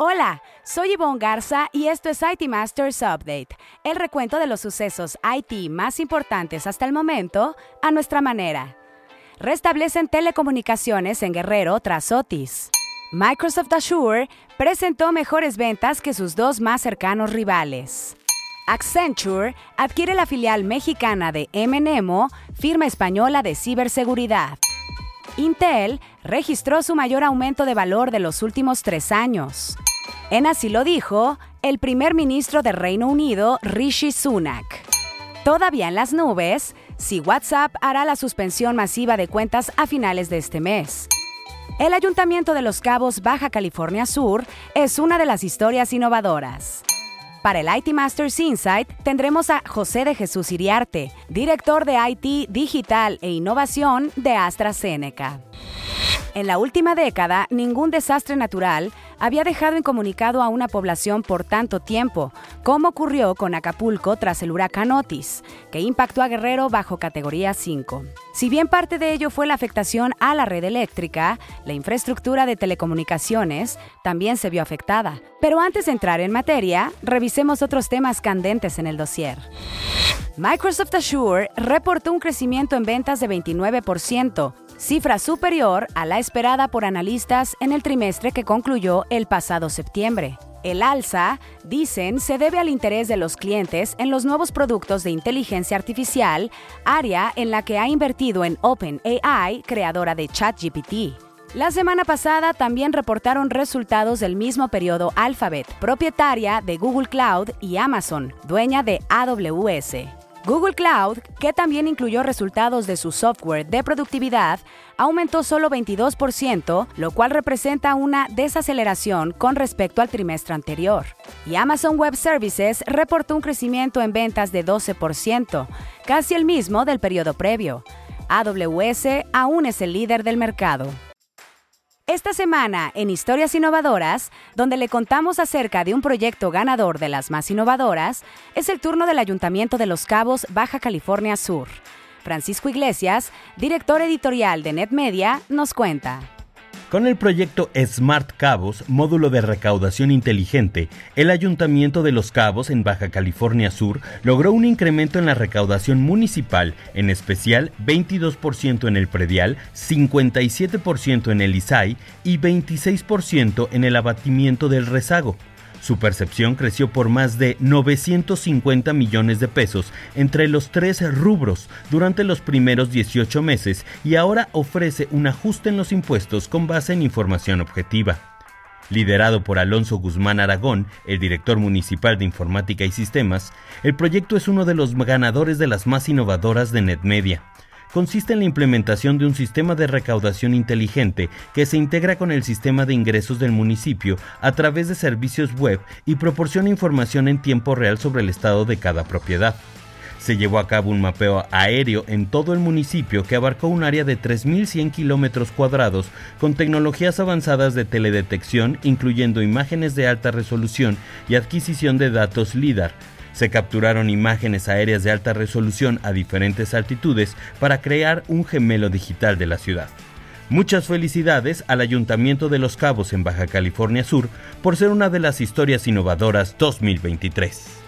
Hola, soy Yvonne Garza y esto es IT Masters Update, el recuento de los sucesos IT más importantes hasta el momento a nuestra manera. Restablecen telecomunicaciones en Guerrero tras Otis. Microsoft Azure presentó mejores ventas que sus dos más cercanos rivales. Accenture adquiere la filial mexicana de MNEMO, firma española de ciberseguridad. Intel registró su mayor aumento de valor de los últimos tres años. En así lo dijo el primer ministro del Reino Unido, Rishi Sunak. Todavía en las nubes, si WhatsApp hará la suspensión masiva de cuentas a finales de este mes. El Ayuntamiento de Los Cabos, Baja California Sur, es una de las historias innovadoras. Para el IT Masters Insight tendremos a José de Jesús Iriarte, director de IT Digital e Innovación de AstraZeneca. En la última década, ningún desastre natural había dejado incomunicado a una población por tanto tiempo, como ocurrió con Acapulco tras el huracán Otis, que impactó a Guerrero bajo categoría 5. Si bien parte de ello fue la afectación a la red eléctrica, la infraestructura de telecomunicaciones también se vio afectada. Pero antes de entrar en materia, revisemos otros temas candentes en el dossier. Microsoft Azure reportó un crecimiento en ventas de 29%, cifra superior a la esperada por analistas en el trimestre que concluyó el pasado septiembre. El alza, dicen, se debe al interés de los clientes en los nuevos productos de inteligencia artificial, área en la que ha invertido en OpenAI, creadora de ChatGPT. La semana pasada también reportaron resultados del mismo periodo Alphabet, propietaria de Google Cloud, y Amazon, dueña de AWS. Google Cloud, que también incluyó resultados de su software de productividad, aumentó solo 22%, lo cual representa una desaceleración con respecto al trimestre anterior. Y Amazon Web Services reportó un crecimiento en ventas de 12%, casi el mismo del periodo previo. AWS aún es el líder del mercado. Esta semana, en Historias Innovadoras, donde le contamos acerca de un proyecto ganador de las más innovadoras, es el turno del Ayuntamiento de Los Cabos, Baja California Sur. Francisco Iglesias, director editorial de NetMedia, nos cuenta. Con el proyecto Smart Cabos, módulo de recaudación inteligente, el Ayuntamiento de Los Cabos en Baja California Sur logró un incremento en la recaudación municipal, en especial 22% en el predial, 57% en el ISAI y 26% en el abatimiento del rezago. Su percepción creció por más de 950 millones de pesos entre los tres rubros durante los primeros 18 meses y ahora ofrece un ajuste en los impuestos con base en información objetiva. Liderado por Alonso Guzmán Aragón, el director municipal de Informática y Sistemas, el proyecto es uno de los ganadores de las más innovadoras de NetMedia consiste en la implementación de un sistema de recaudación inteligente que se integra con el sistema de ingresos del municipio a través de servicios web y proporciona información en tiempo real sobre el estado de cada propiedad. Se llevó a cabo un mapeo aéreo en todo el municipio que abarcó un área de 3.100 kilómetros cuadrados con tecnologías avanzadas de teledetección, incluyendo imágenes de alta resolución y adquisición de datos LIDAR, se capturaron imágenes aéreas de alta resolución a diferentes altitudes para crear un gemelo digital de la ciudad. Muchas felicidades al Ayuntamiento de Los Cabos en Baja California Sur por ser una de las historias innovadoras 2023.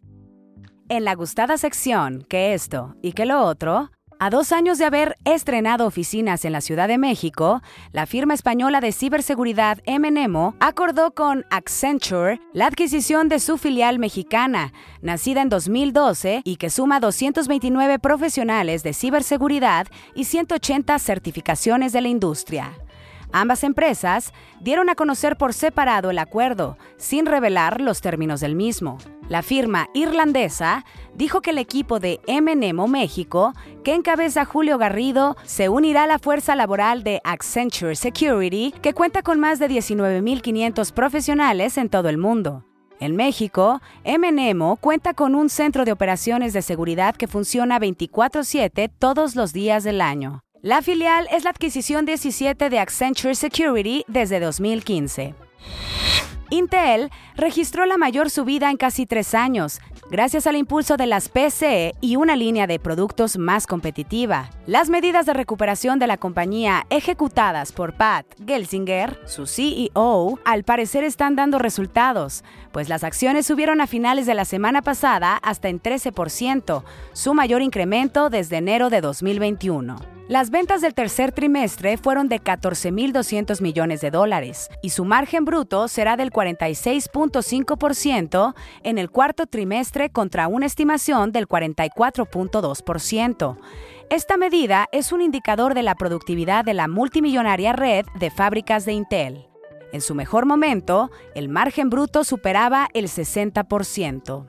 En la gustada sección, que esto y que lo otro, a dos años de haber estrenado oficinas en la Ciudad de México, la firma española de ciberseguridad MNEMO acordó con Accenture la adquisición de su filial mexicana, nacida en 2012 y que suma 229 profesionales de ciberseguridad y 180 certificaciones de la industria. Ambas empresas dieron a conocer por separado el acuerdo, sin revelar los términos del mismo. La firma irlandesa dijo que el equipo de MNEMO México, que encabeza Julio Garrido, se unirá a la fuerza laboral de Accenture Security, que cuenta con más de 19.500 profesionales en todo el mundo. En México, MNEMO cuenta con un centro de operaciones de seguridad que funciona 24/7 todos los días del año. La filial es la adquisición 17 de Accenture Security desde 2015. Intel registró la mayor subida en casi tres años, gracias al impulso de las PC y una línea de productos más competitiva. Las medidas de recuperación de la compañía ejecutadas por Pat Gelsinger, su CEO, al parecer están dando resultados, pues las acciones subieron a finales de la semana pasada hasta en 13%, su mayor incremento desde enero de 2021. Las ventas del tercer trimestre fueron de 14.200 millones de dólares y su margen bruto será del 46.5% en el cuarto trimestre contra una estimación del 44.2%. Esta medida es un indicador de la productividad de la multimillonaria red de fábricas de Intel. En su mejor momento, el margen bruto superaba el 60%.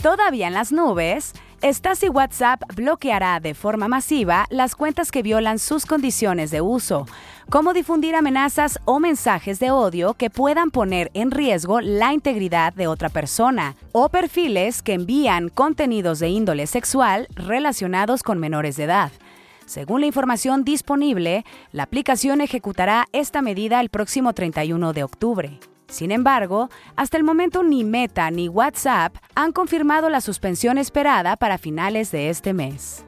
Todavía en las nubes, Stasi WhatsApp bloqueará de forma masiva las cuentas que violan sus condiciones de uso, como difundir amenazas o mensajes de odio que puedan poner en riesgo la integridad de otra persona, o perfiles que envían contenidos de índole sexual relacionados con menores de edad. Según la información disponible, la aplicación ejecutará esta medida el próximo 31 de octubre. Sin embargo, hasta el momento ni Meta ni WhatsApp han confirmado la suspensión esperada para finales de este mes.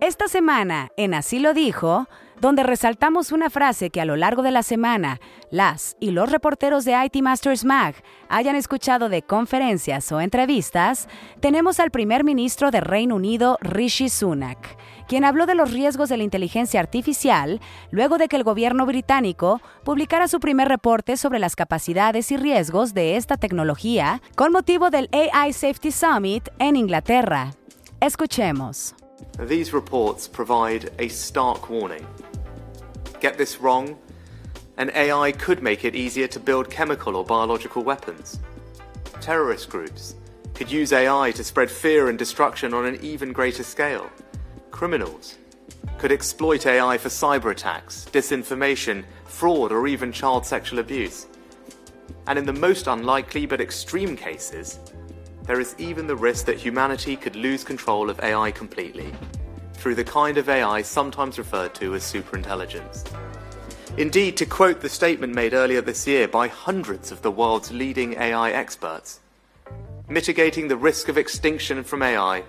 Esta semana, en Así lo dijo, donde resaltamos una frase que a lo largo de la semana las y los reporteros de IT Masters Mag hayan escuchado de conferencias o entrevistas, tenemos al primer ministro de Reino Unido, Rishi Sunak, quien habló de los riesgos de la inteligencia artificial luego de que el gobierno británico publicara su primer reporte sobre las capacidades y riesgos de esta tecnología con motivo del AI Safety Summit en Inglaterra. Escuchemos. Get this wrong, and AI could make it easier to build chemical or biological weapons. Terrorist groups could use AI to spread fear and destruction on an even greater scale. Criminals could exploit AI for cyber attacks, disinformation, fraud, or even child sexual abuse. And in the most unlikely but extreme cases, there is even the risk that humanity could lose control of AI completely through the kind of AI sometimes referred to as superintelligence. Indeed, to quote the statement made earlier this year by hundreds of the world's leading AI experts, mitigating the risk of extinction from AI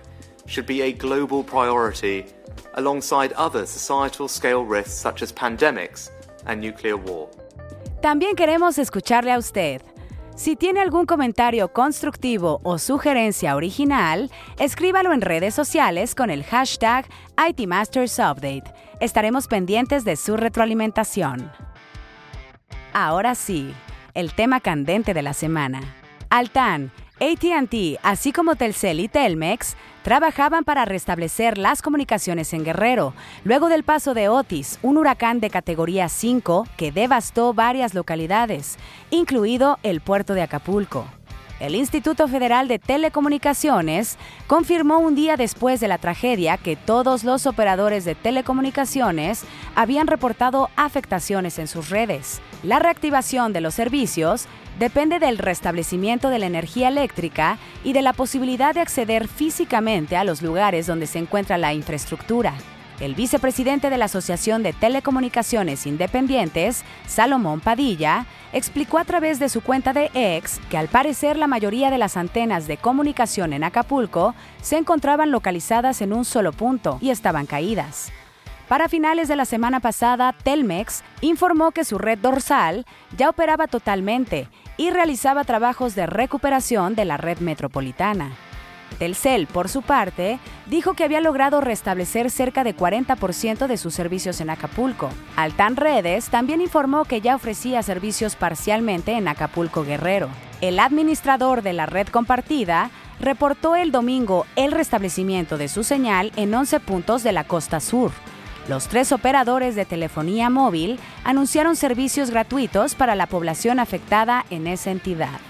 should be a global priority alongside other societal scale risks such as pandemics and nuclear war. También queremos escucharle a usted. Si tiene algún comentario constructivo o sugerencia original, escríbalo en redes sociales con el hashtag ITMastersUpdate. Estaremos pendientes de su retroalimentación. Ahora sí, el tema candente de la semana. Altan, ATT, así como Telcel y Telmex, trabajaban para restablecer las comunicaciones en Guerrero, luego del paso de Otis, un huracán de categoría 5 que devastó varias localidades, incluido el puerto de Acapulco. El Instituto Federal de Telecomunicaciones confirmó un día después de la tragedia que todos los operadores de telecomunicaciones habían reportado afectaciones en sus redes. La reactivación de los servicios depende del restablecimiento de la energía eléctrica y de la posibilidad de acceder físicamente a los lugares donde se encuentra la infraestructura. El vicepresidente de la Asociación de Telecomunicaciones Independientes, Salomón Padilla, explicó a través de su cuenta de X que al parecer la mayoría de las antenas de comunicación en Acapulco se encontraban localizadas en un solo punto y estaban caídas. Para finales de la semana pasada, Telmex informó que su red dorsal ya operaba totalmente y realizaba trabajos de recuperación de la red metropolitana. Telcel, por su parte, dijo que había logrado restablecer cerca de 40% de sus servicios en Acapulco. Altan Redes también informó que ya ofrecía servicios parcialmente en Acapulco Guerrero. El administrador de la red compartida reportó el domingo el restablecimiento de su señal en 11 puntos de la costa sur. Los tres operadores de telefonía móvil anunciaron servicios gratuitos para la población afectada en esa entidad.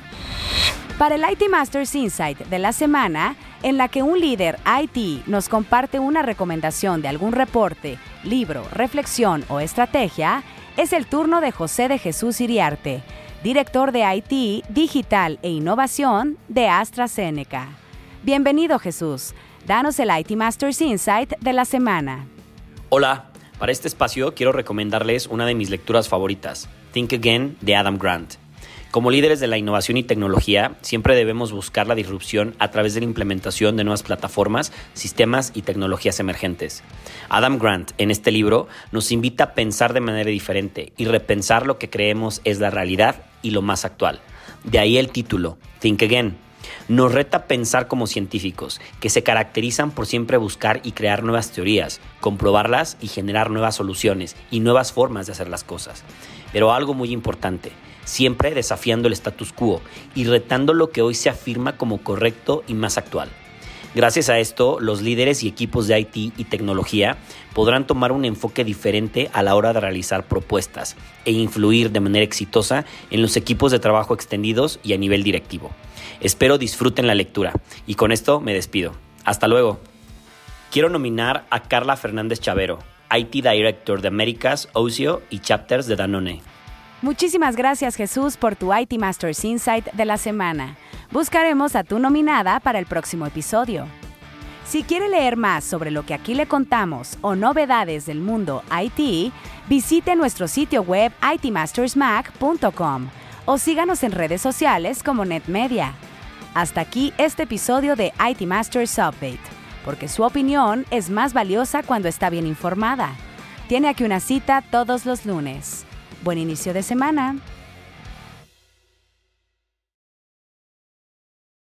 Para el IT Masters Insight de la semana, en la que un líder IT nos comparte una recomendación de algún reporte, libro, reflexión o estrategia, es el turno de José de Jesús Iriarte, director de IT, Digital e Innovación de AstraZeneca. Bienvenido Jesús, danos el IT Masters Insight de la semana. Hola, para este espacio quiero recomendarles una de mis lecturas favoritas, Think Again de Adam Grant Como líderes de la innovación y tecnología, siempre debemos buscar la disrupción a través de la implementación de nuevas plataformas, sistemas y tecnologías emergentes. Adam Grant, en este libro, nos invita a pensar de manera diferente y repensar lo que creemos es la realidad y lo más actual. De ahí el título, Think Again. Nos reta a pensar como científicos, que se caracterizan por siempre buscar y crear nuevas teorías, comprobarlas y generar nuevas soluciones y nuevas formas de hacer las cosas. Pero algo muy importante, siempre desafiando el status quo y retando lo que hoy se afirma como correcto y más actual. Gracias a esto, los líderes y equipos de IT y tecnología podrán tomar un enfoque diferente a la hora de realizar propuestas e influir de manera exitosa en los equipos de trabajo extendidos y a nivel directivo. Espero disfruten la lectura y con esto me despido. Hasta luego. Quiero nominar a Carla Fernández Chavero, IT Director de Américas, Ocio y Chapters de Danone. Muchísimas gracias Jesús por tu IT Masters Insight de la semana. Buscaremos a tu nominada para el próximo episodio. Si quiere leer más sobre lo que aquí le contamos o novedades del mundo IT, visite nuestro sitio web itmastersmac.com o síganos en redes sociales como NetMedia. Hasta aquí este episodio de IT Masters Update, porque su opinión es más valiosa cuando está bien informada. Tiene aquí una cita todos los lunes. Buen inicio de semana.